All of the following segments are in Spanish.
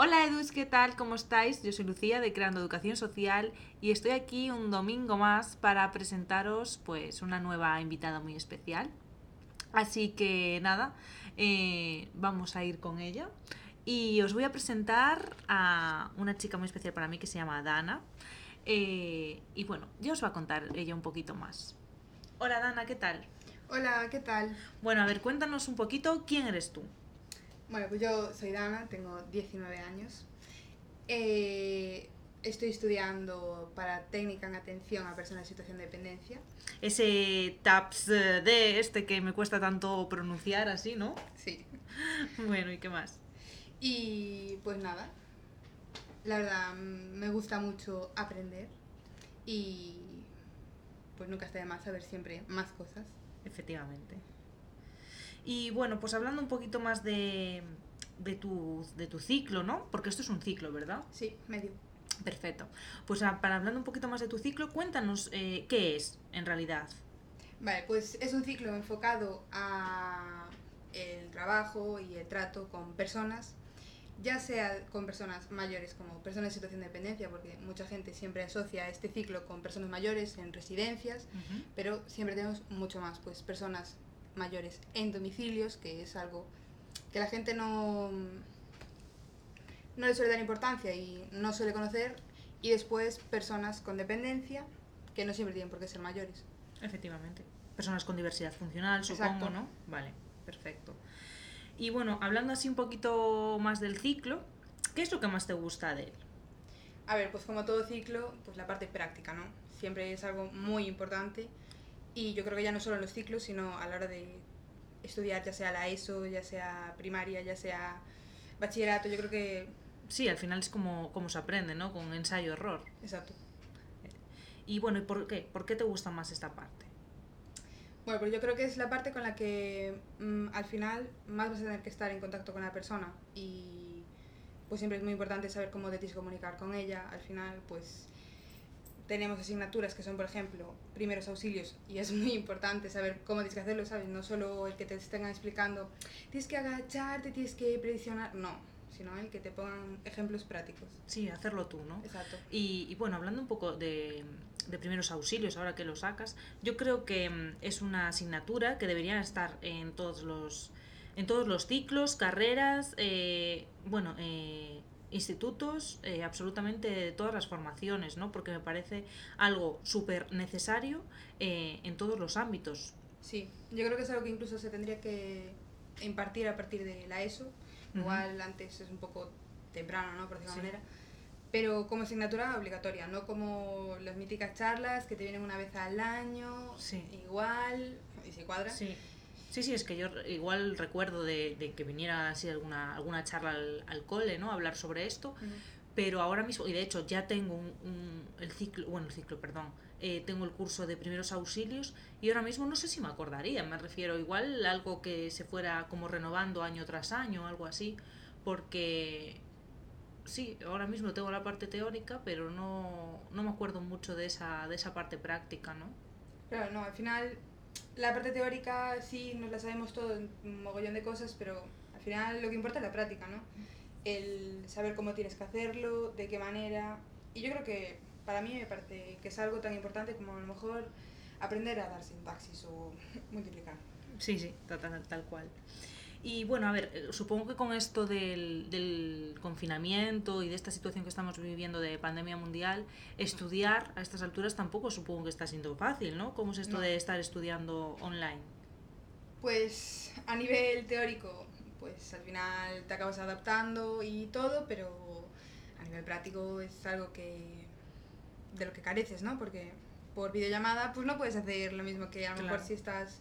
Hola Edus, ¿qué tal? ¿Cómo estáis? Yo soy Lucía de Creando Educación Social y estoy aquí un domingo más para presentaros pues una nueva invitada muy especial. Así que nada, eh, vamos a ir con ella y os voy a presentar a una chica muy especial para mí que se llama Dana. Eh, y bueno, ya os va a contar ella un poquito más. Hola Dana, ¿qué tal? Hola, ¿qué tal? Bueno, a ver, cuéntanos un poquito quién eres tú. Bueno, pues yo soy Dana, tengo 19 años. Eh, estoy estudiando para técnica en atención a personas en situación de dependencia. Ese TAPS de este que me cuesta tanto pronunciar así, ¿no? Sí. Bueno, ¿y qué más? Y pues nada, la verdad me gusta mucho aprender y pues nunca está de más saber siempre más cosas. Efectivamente. Y bueno, pues hablando un poquito más de, de, tu, de tu ciclo, ¿no? Porque esto es un ciclo, ¿verdad? Sí, medio. Perfecto. Pues a- para hablando un poquito más de tu ciclo, cuéntanos eh, qué es en realidad. Vale, pues es un ciclo enfocado a el trabajo y el trato con personas, ya sea con personas mayores como personas en situación de dependencia, porque mucha gente siempre asocia este ciclo con personas mayores en residencias, pero siempre tenemos mucho más, pues personas mayores en domicilios, que es algo que la gente no, no le suele dar importancia y no suele conocer, y después personas con dependencia, que no siempre tienen por qué ser mayores. Efectivamente. Personas con diversidad funcional, supongo, Exacto. ¿no? Vale, perfecto. Y bueno, hablando así un poquito más del ciclo, ¿qué es lo que más te gusta de él? A ver, pues como todo ciclo, pues la parte práctica, ¿no? Siempre es algo muy importante y yo creo que ya no solo en los ciclos, sino a la hora de estudiar, ya sea la ESO, ya sea primaria, ya sea bachillerato, yo creo que... Sí, al final es como, como se aprende, ¿no? Con ensayo-error. Exacto. Y bueno, ¿y por qué? ¿Por qué te gusta más esta parte? Bueno, pues yo creo que es la parte con la que mm, al final más vas a tener que estar en contacto con la persona y pues siempre es muy importante saber cómo te tienes que comunicar con ella. Al final, pues tenemos asignaturas que son, por ejemplo, primeros auxilios y es muy importante saber cómo tienes que hacerlo, ¿sabes? No solo el que te estén explicando, tienes que agacharte, tienes que presionar, no, sino el que te pongan ejemplos prácticos. Sí, hacerlo tú, ¿no? Exacto. Y, y bueno, hablando un poco de, de primeros auxilios, ahora que lo sacas, yo creo que mm, es una asignatura que debería estar en todos los, en todos los ciclos, carreras, eh, bueno, eh, institutos, eh, absolutamente de todas las formaciones, ¿no? Porque me parece algo súper necesario eh, en todos los ámbitos. Sí, yo creo que es algo que incluso se tendría que impartir a partir de la ESO. Igual antes es un poco temprano, ¿no? Por decirlo Sí. manera. Pero como asignatura obligatoria, no como las míticas charlas que te vienen una vez al año, Sí. igual, y se cuadra. Sí. Sí, sí, es que yo igual recuerdo de, de que viniera así alguna, alguna charla al, al cole, ¿no? A hablar sobre esto, pero ahora mismo, y de hecho ya tengo un, un- el ciclo, bueno, el ciclo, perdón, eh, tengo el curso de primeros auxilios y ahora mismo no sé si me acordaría, me refiero igual algo que se fuera como renovando año tras año, algo así, porque sí, ahora mismo tengo la parte teórica, pero no, no me acuerdo mucho de esa, de esa parte práctica, ¿no? Claro, no, al final la parte teórica sí nos la sabemos todo, un mogollón de cosas, pero al final lo que importa es la práctica, ¿no? El saber cómo tienes que hacerlo, de qué manera. Y yo creo que para mí me parece que es algo tan importante como a lo mejor aprender a dar sintaxis o multiplicar. Sí, sí, tal, tal, tal cual. Y bueno, a ver, eh, supongo que con esto del, del confinamiento y de esta situación que estamos viviendo de pandemia mundial, estudiar a estas alturas tampoco supongo que está siendo fácil, ¿no? ¿Cómo es esto No. de estar estudiando online? Pues a nivel teórico, pues al final te acabas adaptando y todo, pero a nivel práctico es algo que de lo que careces, ¿no? Porque por videollamada pues no puedes hacer lo mismo que a lo Claro. mejor si estás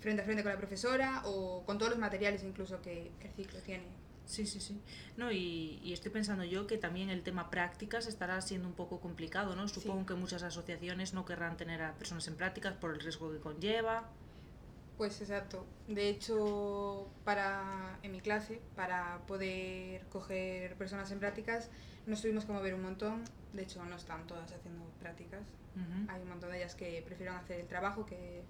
frente a frente con la profesora o con todos los materiales incluso que, que el ciclo tiene. Sí, sí, sí. No, y, y estoy pensando yo que también el tema prácticas estará siendo un poco complicado, ¿no? Supongo Sí. que muchas asociaciones no querrán tener a personas en prácticas por el riesgo que conlleva. Pues exacto. De hecho, para en mi clase, para poder coger personas en prácticas, nos tuvimos que mover un montón. De hecho, no están todas haciendo prácticas. Hay un montón de ellas que prefieren hacer el trabajo, que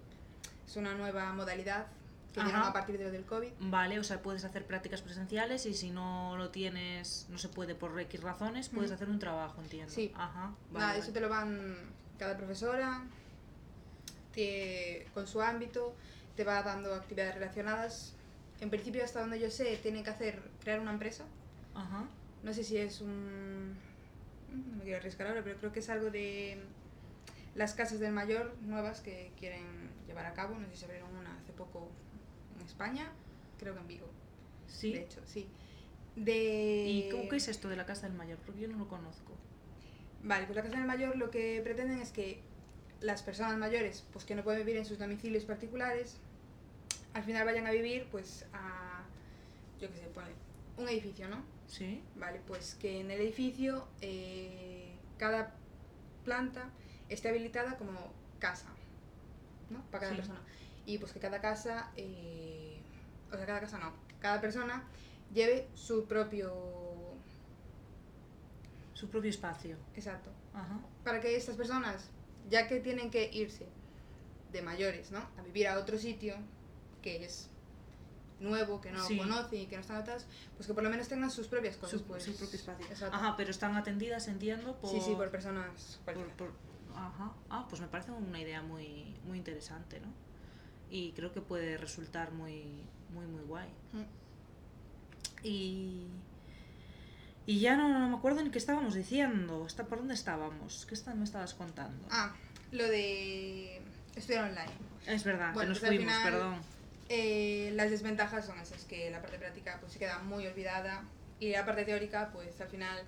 es una nueva modalidad que a partir de lo del COVID. Vale, o sea, puedes hacer prácticas presenciales y si no lo tienes, no se puede por X razones, puedes hacer un trabajo, entiendo. Sí. Ajá. Vale, Nada, vale. eso te lo van cada profesora te- con su ámbito, te va dando actividades relacionadas. En principio, hasta donde yo sé, tienen que hacer crear una empresa. Ajá. No sé si es un... No me quiero arriesgar ahora, pero creo que es algo de las casas del mayor nuevas que quieren llevar a cabo. No sé si se abrieron una hace poco España, creo que en Vigo. Sí. De hecho, sí. De... ¿Y cómo qué es esto de la casa del mayor? Porque yo no lo conozco. Vale, pues la Casa del Mayor lo que pretenden es que las personas mayores, pues que no pueden vivir en sus domicilios particulares, al final vayan a vivir, pues, a, yo qué sé, pone, un edificio, ¿no? Sí. Vale, pues que en el edificio eh, cada planta esté habilitada como casa, ¿no? Para cada Sí. persona. Y pues que cada casa, eh, o sea, cada casa no, cada persona lleve su propio... Su propio espacio. Exacto. Ajá. para que estas personas, ya que tienen que irse de mayores, ¿no? A vivir a otro sitio que es nuevo, que no Sí. conocen y que no están atados, pues que por lo menos tengan sus propias cosas. Su, pues, su propio espacio. Exacto. Ajá, pero están atendidas, entiendo, por... Sí, sí, por personas por- cualquiera. por- Ajá. Ah, pues me parece una idea muy, muy interesante, ¿no? Y creo que puede resultar muy, muy, muy guay. Mm. Y... Y ya no, no me acuerdo ni qué estábamos diciendo. Está, ¿Por dónde estábamos? ¿Qué está- me estabas contando? Ah, lo de estudiar online. es verdad, bueno, que nos pues al fuimos, final- perdón. Eh, las desventajas son esas, que la parte práctica pues se queda muy olvidada y la parte teórica pues al final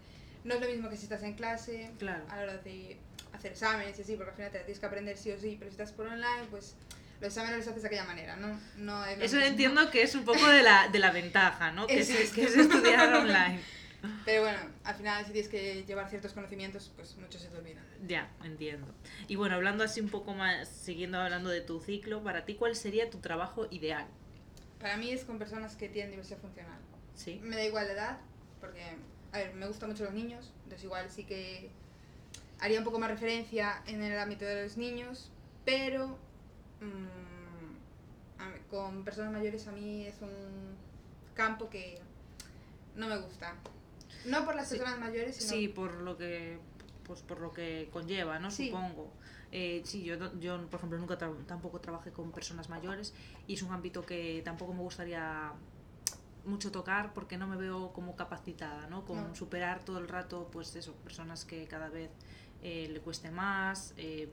no es lo mismo que si estás en clase, Claro. a la hora de hacer exámenes y así, porque al final te tienes que aprender sí o sí, pero si estás por online pues los exámenes los haces de aquella manera, ¿no? no es Eso mismo. entiendo que es un poco de la, de la ventaja, ¿no? Que es, que es estudiar online. Pero bueno, al final si tienes que llevar ciertos conocimientos pues muchos se te olvidan. Ya, entiendo. Y bueno, hablando así un poco más, siguiendo hablando de tu ciclo, para ti, ¿cuál sería tu trabajo ideal? Para mí es con personas que tienen diversidad funcional. Sí. Me da igual la edad, porque, a ver, me gustan mucho los niños, entonces igual sí que haría un poco más referencia en el ámbito de los niños, pero mm, con personas mayores a mí es un campo que no me gusta. No por las Sí. personas mayores, sino Sí, por lo que pues por lo que conlleva, ¿no? Sí. Supongo. Eh, sí, yo, yo, por ejemplo, nunca tra- tampoco trabajé con personas mayores y es un ámbito que tampoco me gustaría mucho tocar porque no me veo como capacitada, ¿no? Con No. superar todo el rato, pues eso, personas que cada vez eh, le cueste más, eh,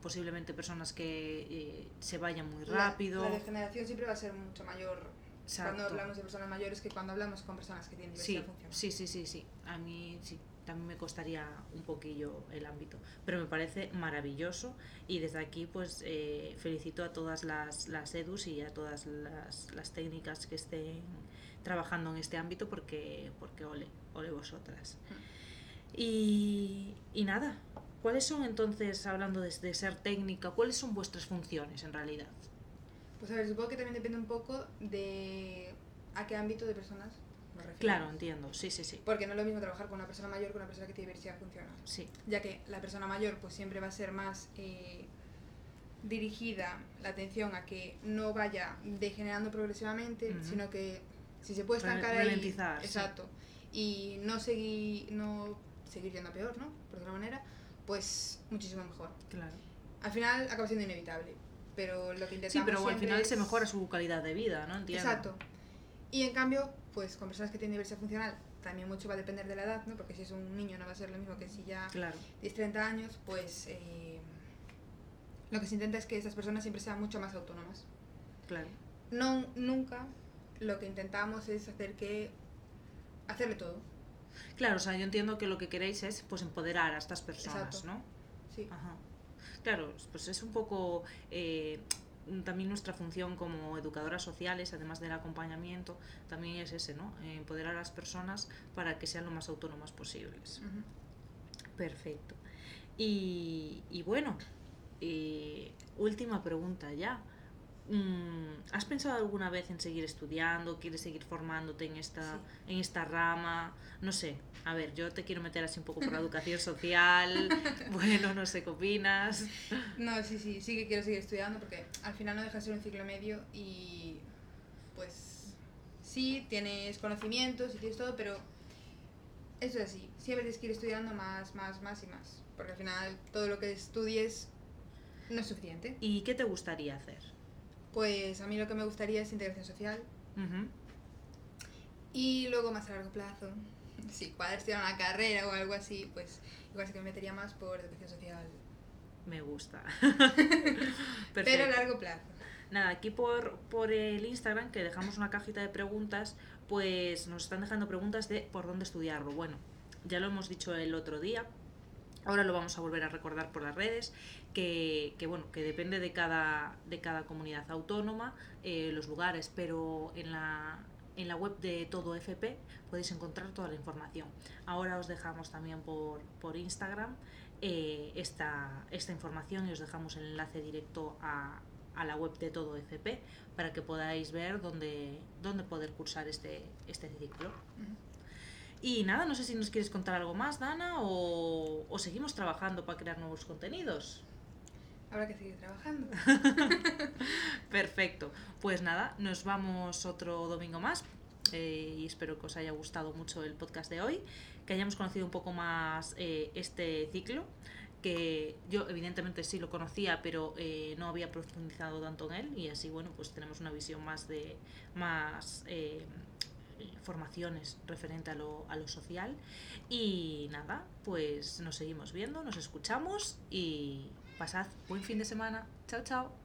posiblemente personas que eh, se vayan muy rápido. La, degeneración siempre va a ser mucho mayor cuando hablamos de personas mayores que cuando hablamos con personas que tienen Sí, diversidad funcional. sí, sí, sí, sí. A mí sí, también me costaría un poquillo el ámbito, pero me parece maravilloso y desde aquí pues eh, felicito a todas las, las EDUs y a todas las, las técnicas que estén trabajando en este ámbito porque, porque ole, ole vosotras. Y, y nada, ¿cuáles son entonces, hablando de, de ser técnica, cuáles son vuestras funciones en realidad? Pues a ver, supongo que también depende un poco de a qué ámbito de personas nos referimos. Claro, entiendo, sí, sí, sí. Porque no es lo mismo trabajar con una persona mayor que una persona que tiene diversidad funcional. Sí, Ya que la persona mayor pues siempre va a ser más eh, dirigida la atención a que no vaya degenerando progresivamente, sino que si se puede estancar ahí... sí. Exacto. Y no seguir, no seguir yendo a peor, ¿no? Por otra manera, pues muchísimo mejor. claro. Al final acaba siendo inevitable. Pero lo que intentamos Sí, pero al final se mejora su calidad de vida, ¿no? Entiendo. Exacto. Y en cambio, pues con personas que tienen diversidad funcional, también mucho va a depender de la edad, ¿no? Porque si es un niño no va a ser lo mismo que si ya Claro, tienes 30 años, pues eh, lo que se intenta es que esas personas siempre sean mucho más autónomas. claro. No, nunca lo que intentamos es hacer que hacerle todo. Claro, o sea, yo entiendo que lo que queréis es pues empoderar a estas personas, Exacto. ¿no? Sí. Ajá. Claro, pues es un poco eh, también nuestra función como educadoras sociales, además del acompañamiento, también es ese, ¿no? Eh, empoderar a las personas para que sean lo más autónomas posibles. Perfecto. Y, y bueno, eh, última pregunta ya. Mm, ¿Has pensado alguna vez en seguir estudiando? ¿Quieres seguir formándote en esta, en esta rama? No sé. A ver, yo te quiero meter así un poco por la educación social. Bueno, no sé qué opinas. No, sí, sí, sí que quiero seguir estudiando porque al final no deja de ser un ciclo medio y pues sí, tienes conocimientos y tienes todo, pero eso es así. Siempre tienes que ir estudiando más, más, más y más. Porque al final todo lo que estudies no es suficiente. ¿Y qué te gustaría hacer? Pues a mí lo que me gustaría es integración social. Y luego más a largo plazo, si puedes estudiar una carrera o algo así, pues igual sí que me metería más por educación social. Me gusta. Pero a largo plazo. Nada, aquí por, por el Instagram, que dejamos una cajita de preguntas, pues nos están dejando preguntas de por dónde estudiarlo. Bueno, ya lo hemos dicho el otro día, ahora lo vamos a volver a recordar por las redes, que, que, bueno, que depende de cada, de cada comunidad autónoma, eh, los lugares, pero en la, en la web de Todo FP podéis encontrar toda la información. Ahora os dejamos también por, por Instagram eh, esta, esta información y os dejamos el enlace directo a, a la web de Todo FP para que podáis ver dónde, dónde poder cursar este, este ciclo. Y nada, no sé si nos quieres contar algo más, Dana, o, o seguimos trabajando para crear nuevos contenidos. Habrá que seguir trabajando. Perfecto. Pues nada, nos vamos otro domingo más. eh, y espero que os haya gustado mucho el podcast de hoy, que hayamos conocido un poco más eh, este ciclo, que yo evidentemente sí lo conocía, pero eh, no había profundizado tanto en él y así bueno, pues tenemos una visión más de más eh, formaciones referente a lo, a lo social y nada, pues nos seguimos viendo, nos escuchamos y pasad buen fin de semana. Chao, chao.